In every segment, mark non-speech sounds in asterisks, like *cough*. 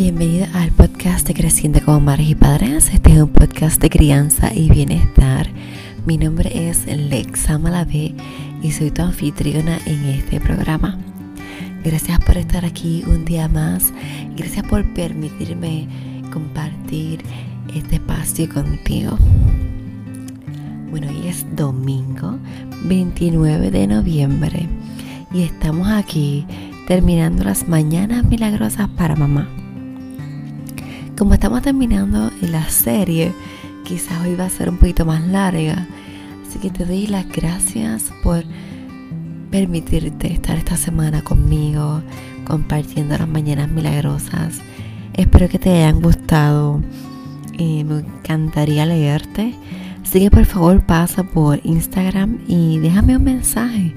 Bienvenida al podcast de Creciendo como Madres y Padres. Este es un podcast de crianza y bienestar. Mi nombre es Lexa Malavé y soy tu anfitriona en este programa. Gracias por estar aquí un día más. Gracias por permitirme compartir este espacio contigo. Bueno, hoy es domingo 29 de noviembre y estamos aquí terminando las mañanas milagrosas para mamá. Como estamos terminando la serie, quizás hoy va a ser un poquito más larga, así que te doy las gracias por permitirte estar esta semana conmigo, compartiendo las mañanas milagrosas. Espero que te hayan gustado y me encantaría leerte. Así que por favor pasa por Instagram y déjame un mensaje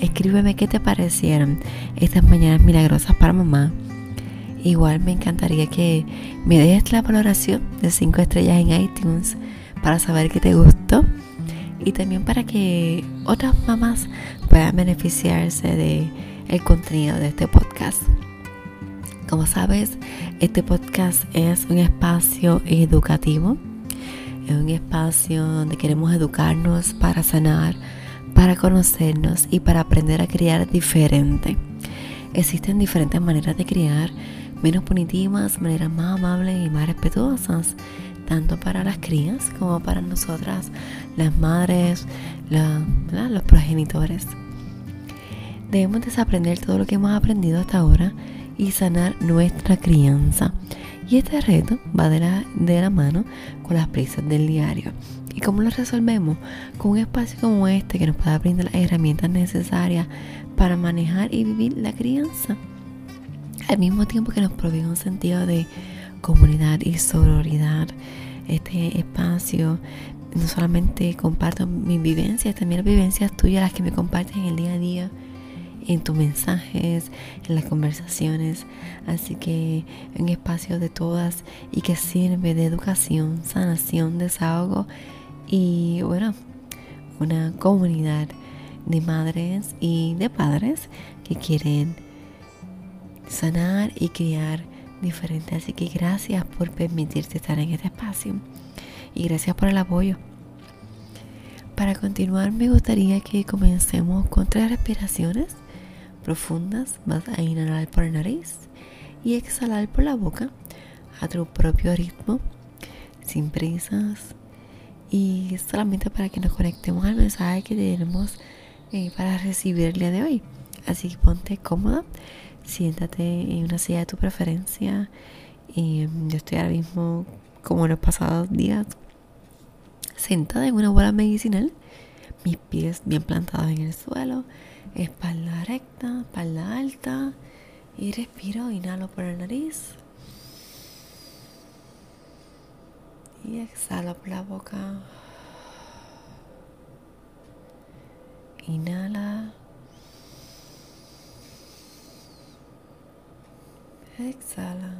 Escríbeme qué te parecieron estas mañanas milagrosas para mamá. Igual me encantaría que me dejes la valoración de 5 estrellas en iTunes para saber que te gustó y también para que otras mamás puedan beneficiarse de el contenido de este podcast. Como sabes, este podcast es un espacio educativo, es un espacio donde queremos educarnos para sanar, para conocernos y para aprender a criar diferente. Existen diferentes maneras de criar, menos punitivas, maneras más amables y más respetuosas, tanto para las crías como para nosotras, las madres, los progenitores. Debemos desaprender todo lo que hemos aprendido hasta ahora y sanar nuestra crianza. Y este reto va de la, de la mano con las prisas del diario. ¿Y cómo lo resolvemos? Con un espacio como este que nos pueda brindar las herramientas necesarias para manejar y vivir la crianza. Al mismo tiempo que nos provee un sentido de comunidad y sororidad. Este espacio no solamente comparto mis vivencias, también las vivencias tuyas, las que me compartes en el día a día en tus mensajes, en las conversaciones. Así que un espacio de todas y que sirve de educación, sanación, desahogo y bueno, una comunidad de madres y de padres que quieren sanar y criar diferente. Así que gracias por permitirte estar en este espacio y gracias por el apoyo. Para continuar me gustaría que comencemos con tres respiraciones profundas. Vas a inhalar por la nariz y exhalar por la boca a tu propio ritmo, sin prisas, y solamente para que nos conectemos al mensaje que tenemos eh, para recibir el día de hoy. Así que ponte cómoda, siéntate en una silla de tu preferencia. Mm, yo estoy ahora mismo, como en los pasados días, sentada en una bola medicinal, mis pies bien plantados en el suelo, espalda recta, espalda alta. Y respiro, inhalo por la nariz. Y exhala por la boca. Inhala. Exhala.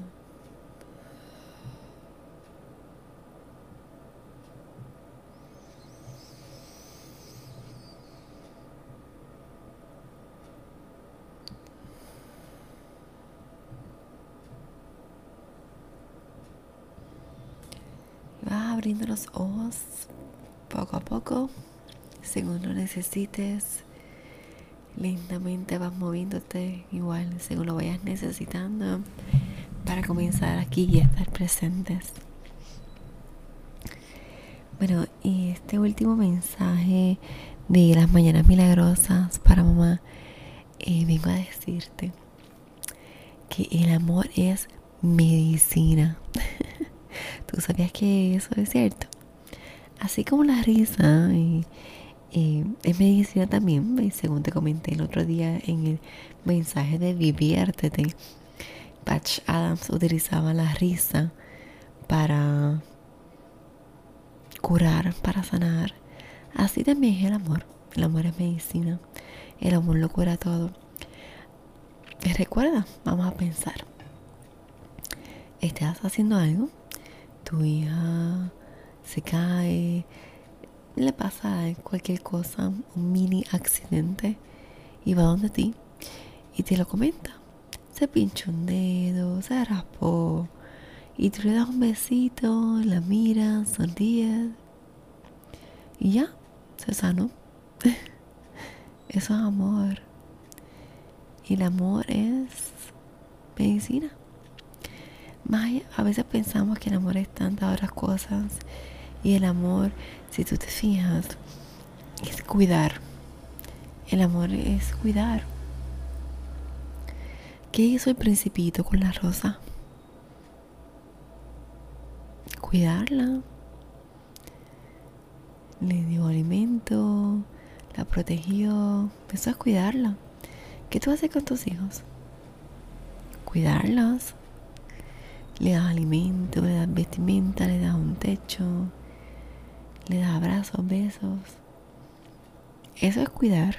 abriendo los ojos poco a poco, según lo necesites. Lentamente vas moviéndote igual, según lo vayas necesitando, para comenzar aquí y estar presentes. Bueno, y este último mensaje de las mañanas milagrosas para mamá, eh, vengo a decirte que el amor es medicina. *laughs* ¿Tú sabías que eso es cierto? Así como la risa y, es medicina también, según te comenté el otro día en el mensaje de Diviértete. Patch Adams utilizaba la risa para curar, para sanar. Así también es el amor. El amor es medicina. El amor lo cura todo. ¿Te recuerda? Vamos a pensar. ¿Estás haciendo algo tu hija se cae, le pasa cualquier cosa, un mini accidente, y va donde ti y te lo comenta. se pinchó un dedo, se raspó. Y tú le das un besito, la miras, sonríes. Y ya, se sanó. *laughs* Eso es amor. Y el amor es medicina. a veces pensamos que el amor es tantas otras cosas. Y el amor, si tú te fijas, es cuidar. El amor es cuidar. ¿Qué hizo el principito con la rosa? Cuidarla. Le dio alimento, la protegió. Eso es cuidarla. ¿Qué tú haces con tus hijos? Cuidarlos. Le das alimento, le das vestimenta, le das un techo, le das abrazos, besos. Eso es cuidar.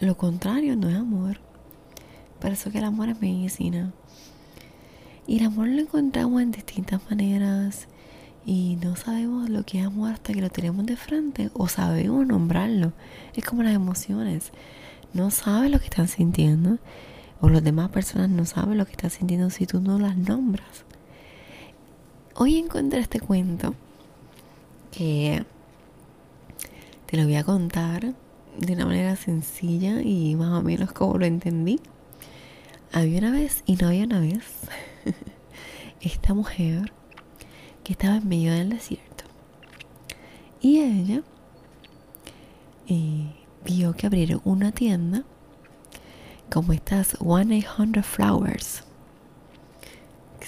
Lo contrario no es amor. Por eso que el amor es medicina. Y el amor lo encontramos en distintas maneras. Y no sabemos lo que es amor hasta que lo tenemos de frente. O sabemos nombrarlo. Es como las emociones. No sabes lo que están sintiendo. O las demás personas no saben lo que están sintiendo si tú no las nombras. Hoy encontré este cuento que te lo voy a contar de una manera sencilla y más o menos como lo entendí. Había una vez y no había una vez *laughs* esta mujer que estaba en medio del desierto. Y ella eh, vio que abrieron una tienda como estas 1-800 Flowers.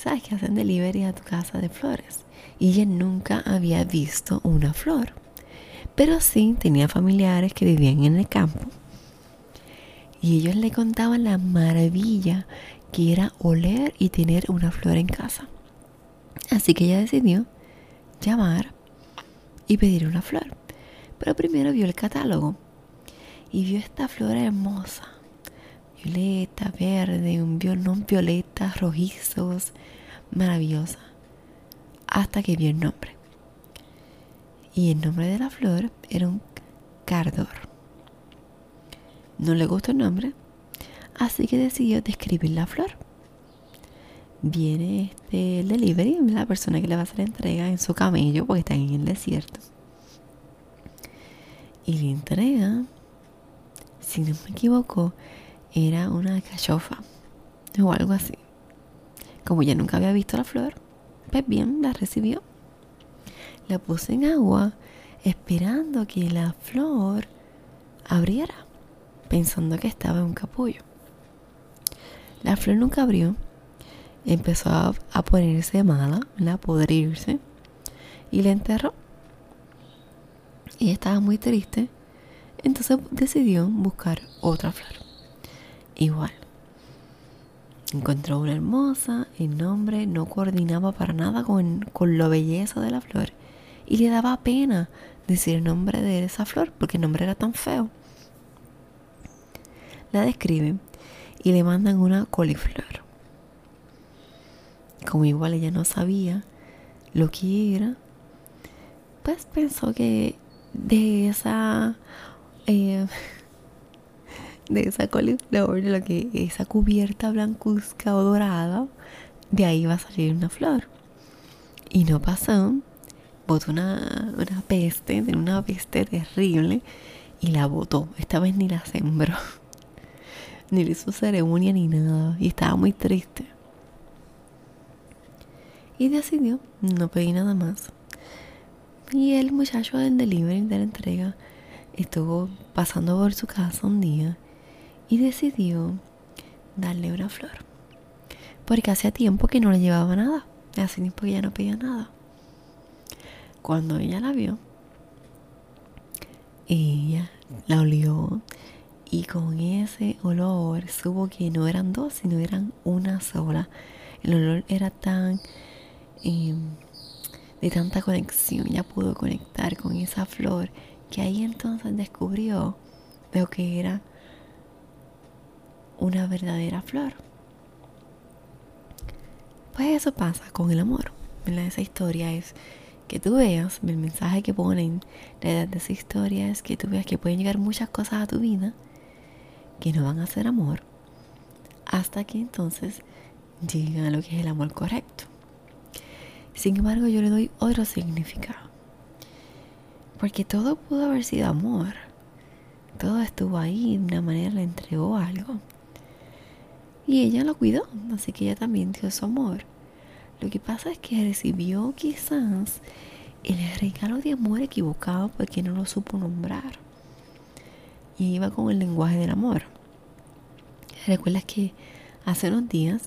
Que hacen delivery a tu casa de flores. Y ella nunca había visto una flor. Pero sí tenía familiares que vivían en el campo. Y ellos le contaban la maravilla que era oler y tener una flor en casa. Así que ella decidió llamar y pedir una flor. Pero primero vio el catálogo y vio esta flor hermosa. Violeta, verde, un violón violetas, rojizos, maravillosa. Hasta que vio el nombre y el nombre de la flor era un cardor. No le gustó el nombre, así que decidió describir la flor. Viene este el delivery, la persona que le va a hacer la entrega en su camello porque está en el desierto. Y le entrega, si no me equivoco, era una cachofa o algo así. Como ya nunca había visto la flor, pues bien, la recibió la puse en agua esperando que la flor abriera, pensando que estaba en un capullo. La flor nunca abrió, empezó a, ponerse mala, a podrirse y la enterró. Y estaba muy triste, entonces decidió buscar otra flor. Igual. Encontró una hermosa, el nombre no coordinaba para nada con, con la belleza de la flor y le daba pena decir el nombre de esa flor porque el nombre era tan feo. La describen y le mandan una coliflor. Como igual ella no sabía lo que era, pues pensó que de esa eh, *laughs* de esa coliflor, lo que esa cubierta blancuzca o dorada, de ahí iba a salir una flor. Y no pasó botó una, una peste, una peste terrible y la botó. Esta vez ni la sembró, *laughs* ni le hizo ceremonia ni nada y estaba muy triste. Y decidió no pedir nada más. Y el muchacho del delivery de la entrega estuvo pasando por su casa un día y decidió darle una flor. Porque hacía tiempo que no le llevaba nada. Hace tiempo que ya no pedía nada. Cuando ella la vio, ella la olió y con ese olor supo que no eran dos, sino eran una sola. El olor era tan em, de tanta conexión, ya pudo conectar con esa flor que ahí entonces descubrió lo que era una verdadera flor. Pues eso pasa con el amor. Esa historia es que tú veas, el mensaje que ponen, la edad de esa historia es que tú veas que pueden llegar muchas cosas a tu vida, que no van a ser amor hasta que entonces lleguen a lo que es el amor correcto. Sin embargo, yo le doy otro significado. Porque todo pudo haber sido amor. Todo estuvo ahí, de una manera le entregó algo. Y ella lo cuidó, así que ella también dio su amor. Lo que pasa es que recibió quizás el regalo de amor equivocado porque no lo supo nombrar. Y iba con el lenguaje del amor. ¿Recuerdas que hace unos días,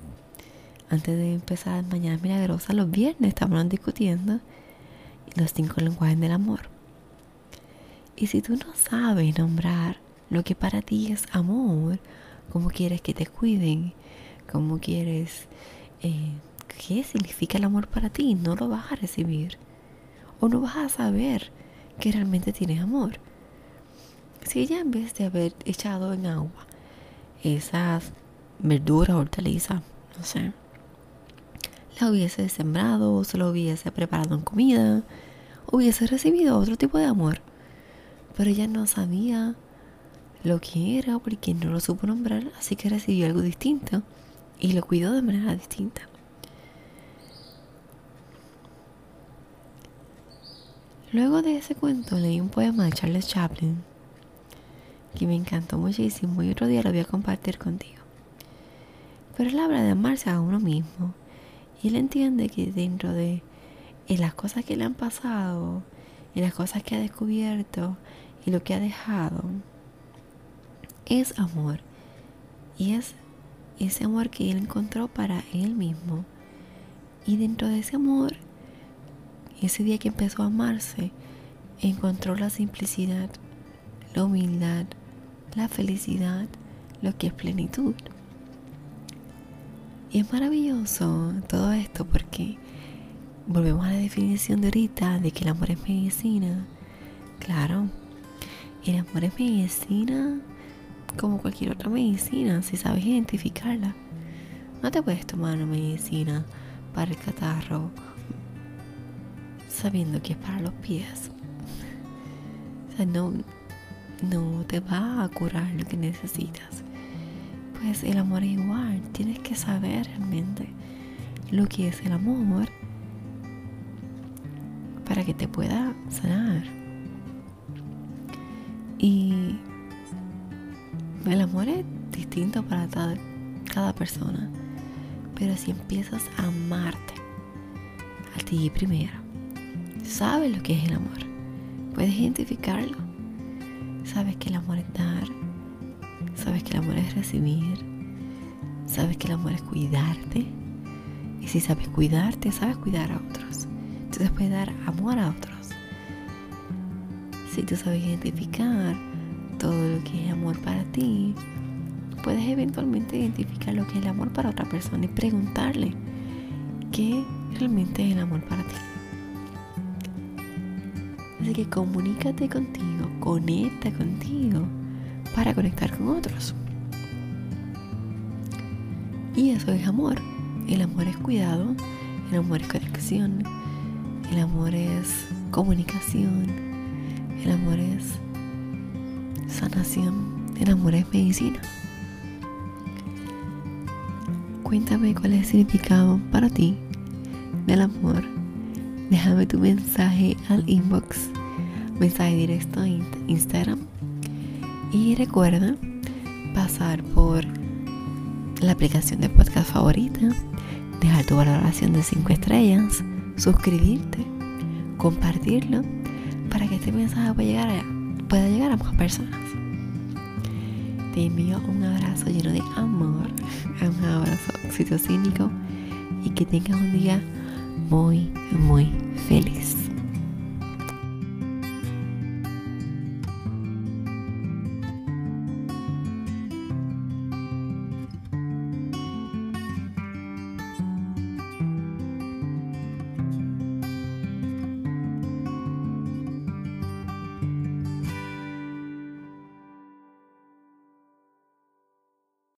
antes de empezar Mañana Milagrosa, los viernes estábamos discutiendo los cinco lenguajes del amor? Y si tú no sabes nombrar lo que para ti es amor, cómo quieres que te cuiden, cómo quieres, eh, qué significa el amor para ti, no lo vas a recibir. O no vas a saber que realmente tienes amor. Si ella en vez de haber echado en agua esas verduras, hortalizas, no sé, la hubiese sembrado se lo hubiese preparado en comida, hubiese recibido otro tipo de amor pero ella no sabía lo que era porque no lo supo nombrar, así que recibió algo distinto y lo cuidó de manera distinta. Luego de ese cuento leí un poema de Charles Chaplin que me encantó muchísimo y otro día lo voy a compartir contigo. Pero él habla de amarse a uno mismo y él entiende que dentro de las cosas que le han pasado, y las cosas que ha descubierto y lo que ha dejado es amor. Y es ese amor que él encontró para él mismo. Y dentro de ese amor, ese día que empezó a amarse, encontró la simplicidad, la humildad, la felicidad, lo que es plenitud. Y es maravilloso todo esto porque volvemos a la definición de ahorita de que el amor es medicina. Claro, el amor es medicina como cualquier otra medicina, si sabes identificarla. No te puedes tomar una medicina para el catarro sabiendo que es para los pies. O sea, no, no te va a curar lo que necesitas. Pues el amor es igual, tienes que saber realmente lo que es el amor para que te pueda sanar. Y el amor es distinto para cada, persona. Pero si empiezas a amarte a ti primero, sabes lo que es el amor. Puedes identificarlo. Sabes que el amor es dar. Sabes que el amor es recibir. Sabes que el amor es cuidarte. Y si sabes cuidarte, sabes cuidar a otros. Entonces puedes dar amor a otros. Si tú sabes identificar todo lo que es amor para ti, puedes eventualmente identificar lo que es el amor para otra persona y preguntarle qué realmente es el amor para ti. Así que comunícate contigo, conecta contigo para conectar con otros. Y eso es amor. El amor es cuidado, el amor es conexión, el amor es comunicación. El amor es sanación. El amor es medicina. Cuéntame cuál es el significado para ti del amor. Déjame tu mensaje al inbox, mensaje directo en Instagram. Y recuerda pasar por la aplicación de podcast favorita, dejar tu valoración de 5 estrellas suscribirte, compartirlo para que este mensaje pueda llegar a, pueda llegar a más personas. Te envío un abrazo lleno de amor, *laughs* un abrazo oxitocínico y que tengas un día muy, muy feliz.